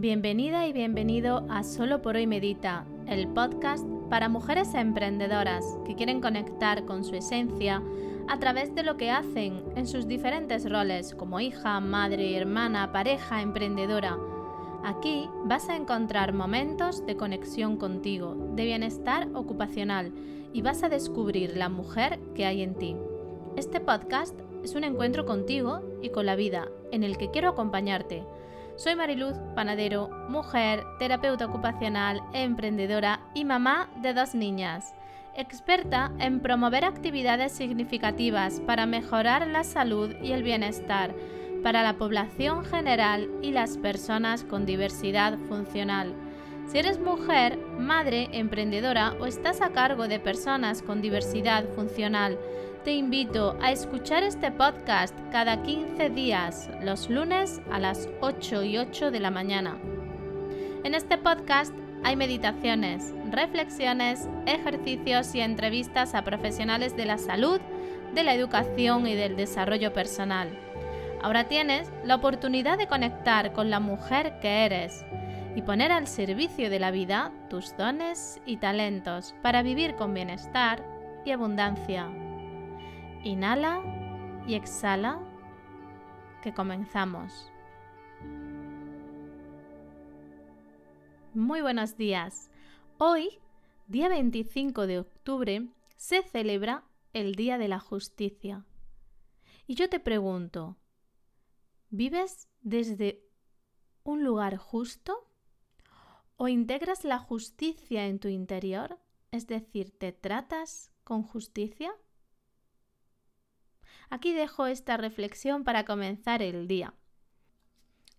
Bienvenida y bienvenido a Solo por hoy Medita, el podcast para mujeres emprendedoras que quieren conectar con su esencia a través de lo que hacen en sus diferentes roles como hija, madre, hermana, pareja, emprendedora. Aquí vas a encontrar momentos de conexión contigo, de bienestar ocupacional y vas a descubrir la mujer que hay en ti. Este podcast es un encuentro contigo y con la vida en el que quiero acompañarte. Soy Mariluz Panadero, mujer, terapeuta ocupacional, emprendedora y mamá de dos niñas, experta en promover actividades significativas para mejorar la salud y el bienestar para la población general y las personas con diversidad funcional. Si eres mujer, madre, emprendedora o estás a cargo de personas con diversidad funcional, te invito a escuchar este podcast cada 15 días, los lunes a las 8 y 8 de la mañana. En este podcast hay meditaciones, reflexiones, ejercicios y entrevistas a profesionales de la salud, de la educación y del desarrollo personal. Ahora tienes la oportunidad de conectar con la mujer que eres y poner al servicio de la vida tus dones y talentos para vivir con bienestar y abundancia. Inhala y exhala, que comenzamos. Muy buenos días. Hoy, día 25 de octubre, se celebra el Día de la Justicia. Y yo te pregunto, ¿vives desde un lugar justo? ¿O integras la justicia en tu interior? Es decir, ¿te tratas con justicia? Aquí dejo esta reflexión para comenzar el día.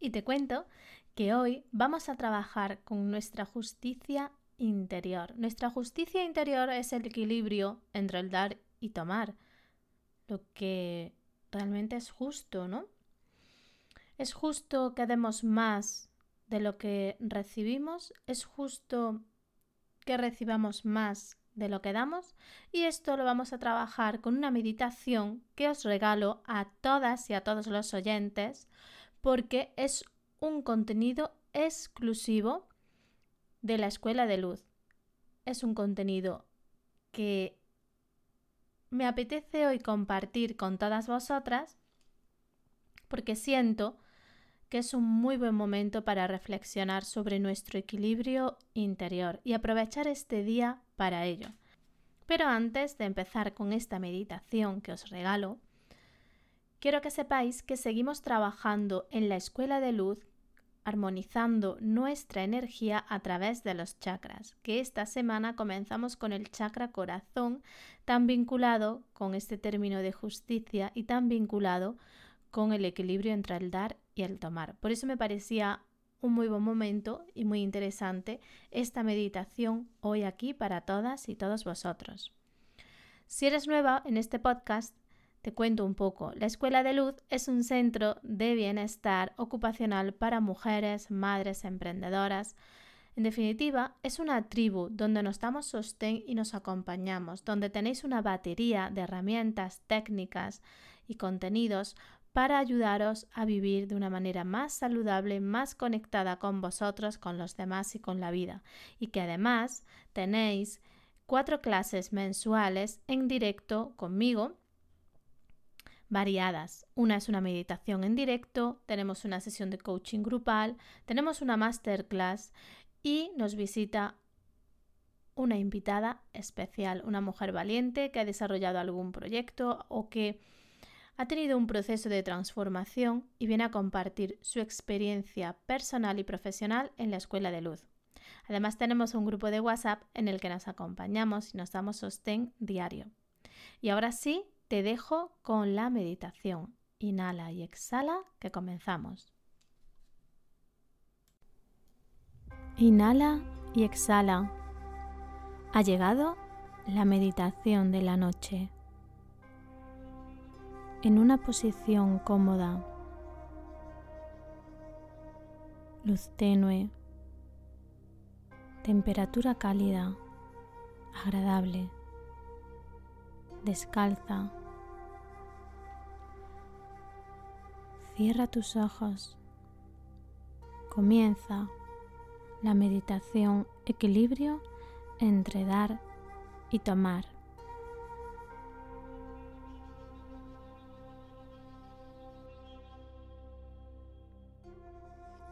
Y te cuento que hoy vamos a trabajar con nuestra justicia interior. Nuestra justicia interior es el equilibrio entre el dar y tomar, lo que realmente es justo, ¿no? Es justo que demos más de lo que recibimos, es justo que recibamos más de lo que damos y esto lo vamos a trabajar con una meditación que os regalo a todas y a todos los oyentes porque es un contenido exclusivo de la Escuela de Luz. Es un contenido que me apetece hoy compartir con todas vosotras porque siento que es un muy buen momento para reflexionar sobre nuestro equilibrio interior y aprovechar este día para ello. Pero antes de empezar con esta meditación que os regalo, quiero que sepáis que seguimos trabajando en la escuela de luz armonizando nuestra energía a través de los chakras, que esta semana comenzamos con el chakra corazón, tan vinculado con este término de justicia y tan vinculado con el equilibrio entre el dar y el tomar. Por eso me parecía un muy buen momento y muy interesante esta meditación hoy aquí para todas y todos vosotros. Si eres nueva en este podcast, te cuento un poco. La Escuela de Luz es un centro de bienestar ocupacional para mujeres, madres, emprendedoras. En definitiva, es una tribu donde nos damos sostén y nos acompañamos, donde tenéis una batería de herramientas, técnicas y contenidos para ayudaros a vivir de una manera más saludable, más conectada con vosotros, con los demás y con la vida. Y que además tenéis cuatro clases mensuales en directo conmigo variadas. Una es una meditación en directo, tenemos una sesión de coaching grupal, tenemos una masterclass y nos visita una invitada especial, una mujer valiente que ha desarrollado algún proyecto o que ha tenido un proceso de transformación y viene a compartir su experiencia personal y profesional en la Escuela de Luz. Además tenemos un grupo de WhatsApp en el que nos acompañamos y nos damos sostén diario. Y ahora sí, te dejo con la meditación. Inhala y exhala que comenzamos. Inhala y exhala. Ha llegado la meditación de la noche en una posición cómoda, luz tenue, temperatura cálida, agradable, descalza. Cierra tus ojos comienza la meditación equilibrio entre dar y tomar.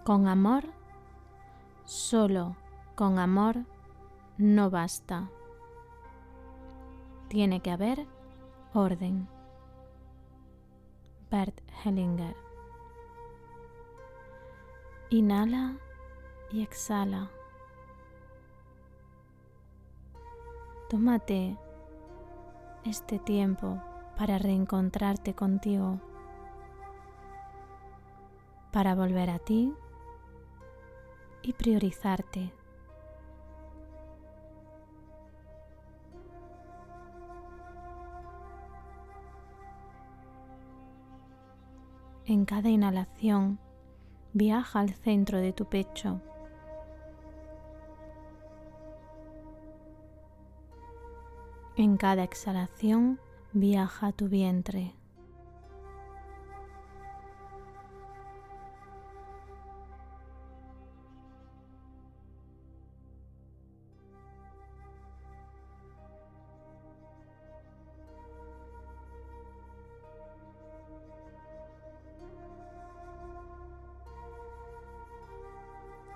Con amor, solo con amor no basta. Tiene que haber orden. Bert Hellinger. Inhala y exhala. Tómate este tiempo para reencontrarte contigo, para volver a ti y priorizarte. En cada inhalación, viaja al centro de tu pecho. En cada exhalación, viaja a tu vientre.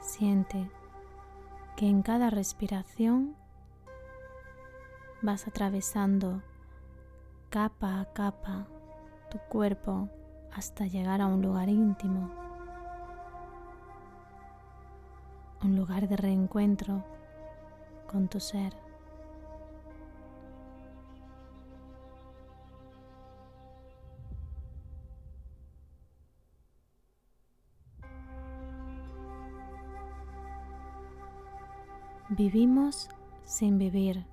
Siente que en cada respiración vas atravesando capa a capa tu cuerpo hasta llegar a un lugar íntimo, un lugar de reencuentro con tu ser. Vivimos sin vivir.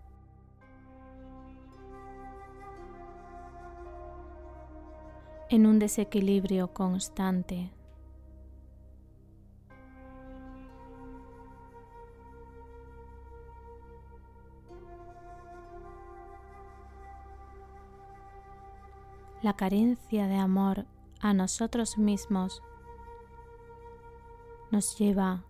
En un desequilibrio constante. La carencia de amor a nosotros mismos nos lleva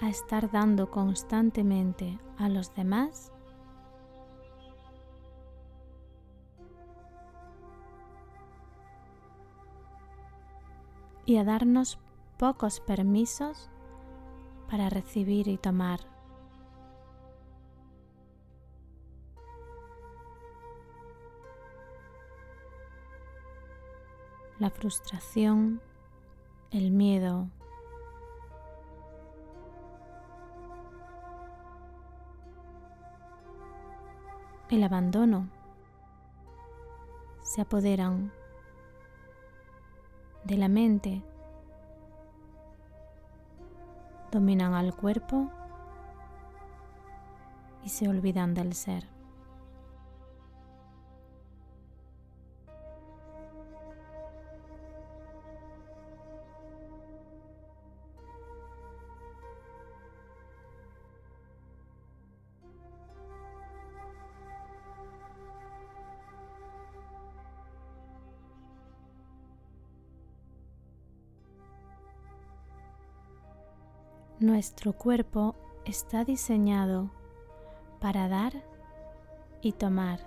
a estar dando constantemente a los demás y a darnos pocos permisos para recibir y tomar. La frustración, el miedo, el abandono se apoderan de la mente, dominan al cuerpo y se olvidan del ser. Nuestro cuerpo está diseñado para dar y tomar.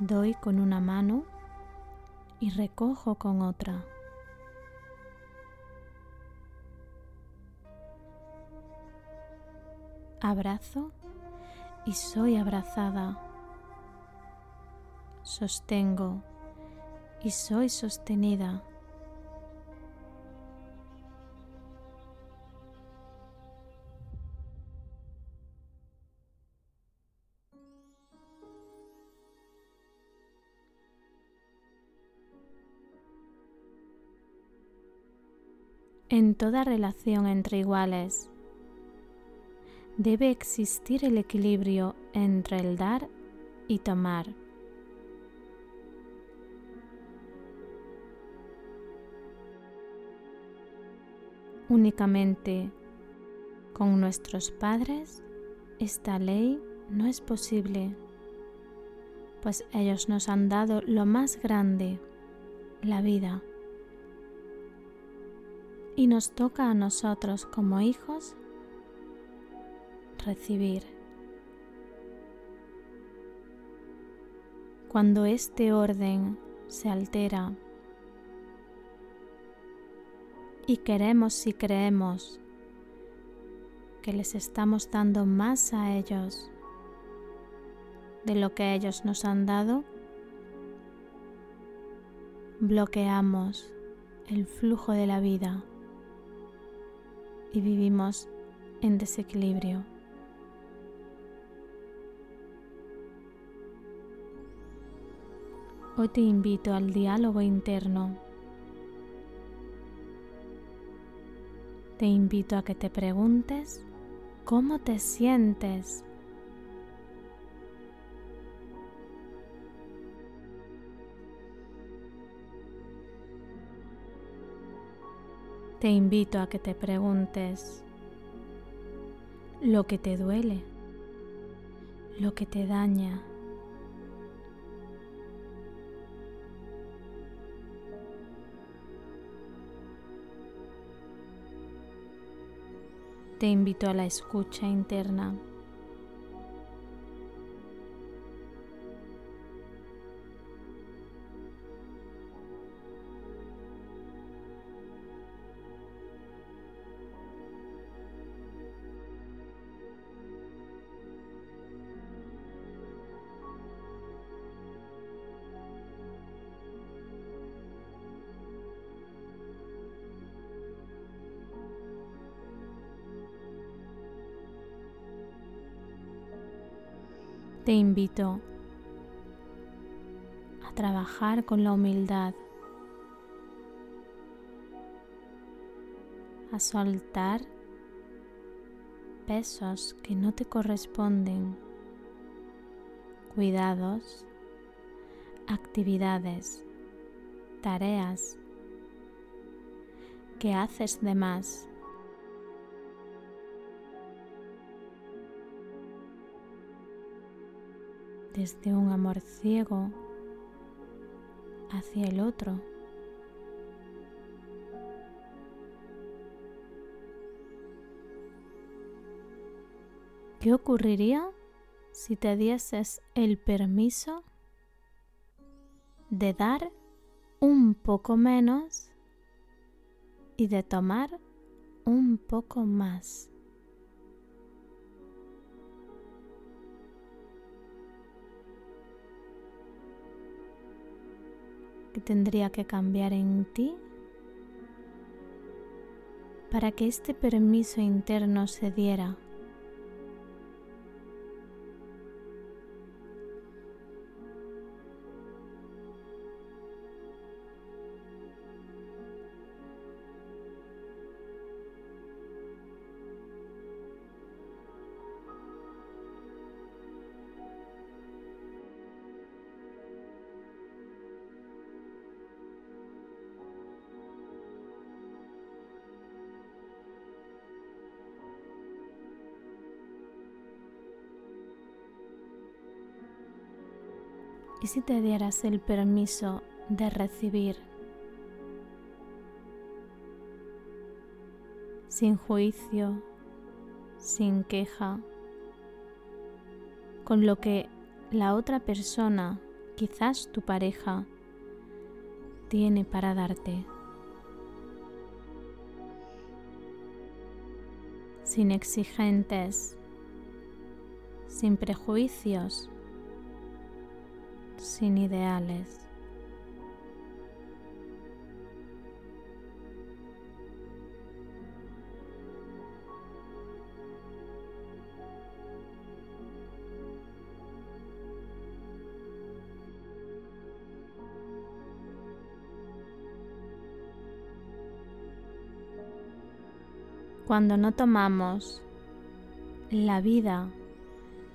Doy con una mano y recojo con otra. Abrazo y soy abrazada. Sostengo y soy sostenida. En toda relación entre iguales debe existir el equilibrio entre el dar y tomar. Únicamente con nuestros padres esta ley no es posible. pues ellos nos han dado lo más grande, la vida. Y nos toca a nosotros como hijos recibir. Cuando este orden se altera y queremos y creemos que les estamos dando más a ellos de lo que ellos nos han dado, bloqueamos el flujo de la vida y vivimos en desequilibrio. Hoy te invito al diálogo interno. Te invito a que te preguntes cómo te sientes te invito a que te preguntes lo que te duele, lo que te daña. Te invito a la escucha interna. Te invito a trabajar con la humildad, a soltar pesos que no te corresponden, cuidados, actividades, tareas que haces de más desde un amor ciego hacia el otro. ¿Qué ocurriría si te dieses el permiso de dar un poco menos y de tomar un poco más? Que tendría que cambiar en ti para que este permiso interno se diera ¿Y si te dieras el permiso de recibir sin juicio, sin queja, con lo que la otra persona, quizás tu pareja, tiene para darte? Sin exigentes, sin prejuicios sin ideales. Cuando no tomamos la vida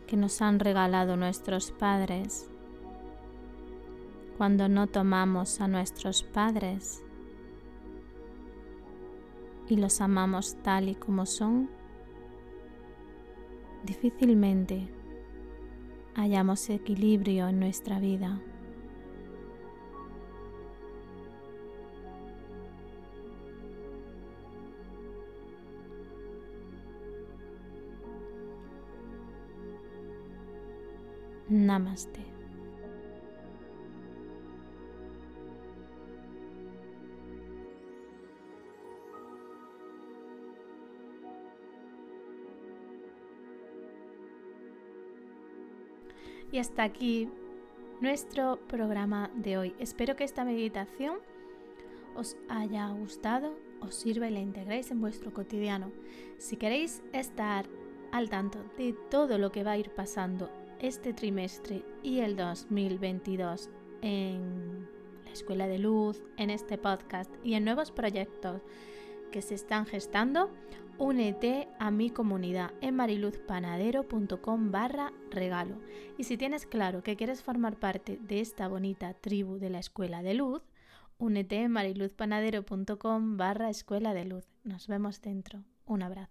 que nos han regalado nuestros padres cuando no tomamos a nuestros padres y los amamos tal y como son, difícilmente hallamos equilibrio en nuestra vida. Namaste. Y hasta aquí nuestro programa de hoy. Espero que esta meditación os haya gustado, os sirva y la integréis en vuestro cotidiano. Si queréis estar al tanto de todo lo que va a ir pasando este trimestre y el 2022 en la Escuela de Luz, en este podcast y en nuevos proyectos que se están gestando, únete a mi comunidad en mariluzpanadero.com barra regalo. Y si tienes claro que quieres formar parte de esta bonita tribu de la Escuela de Luz, únete en mariluzpanadero.com barra Escuela de Luz. Nos vemos dentro. Un abrazo.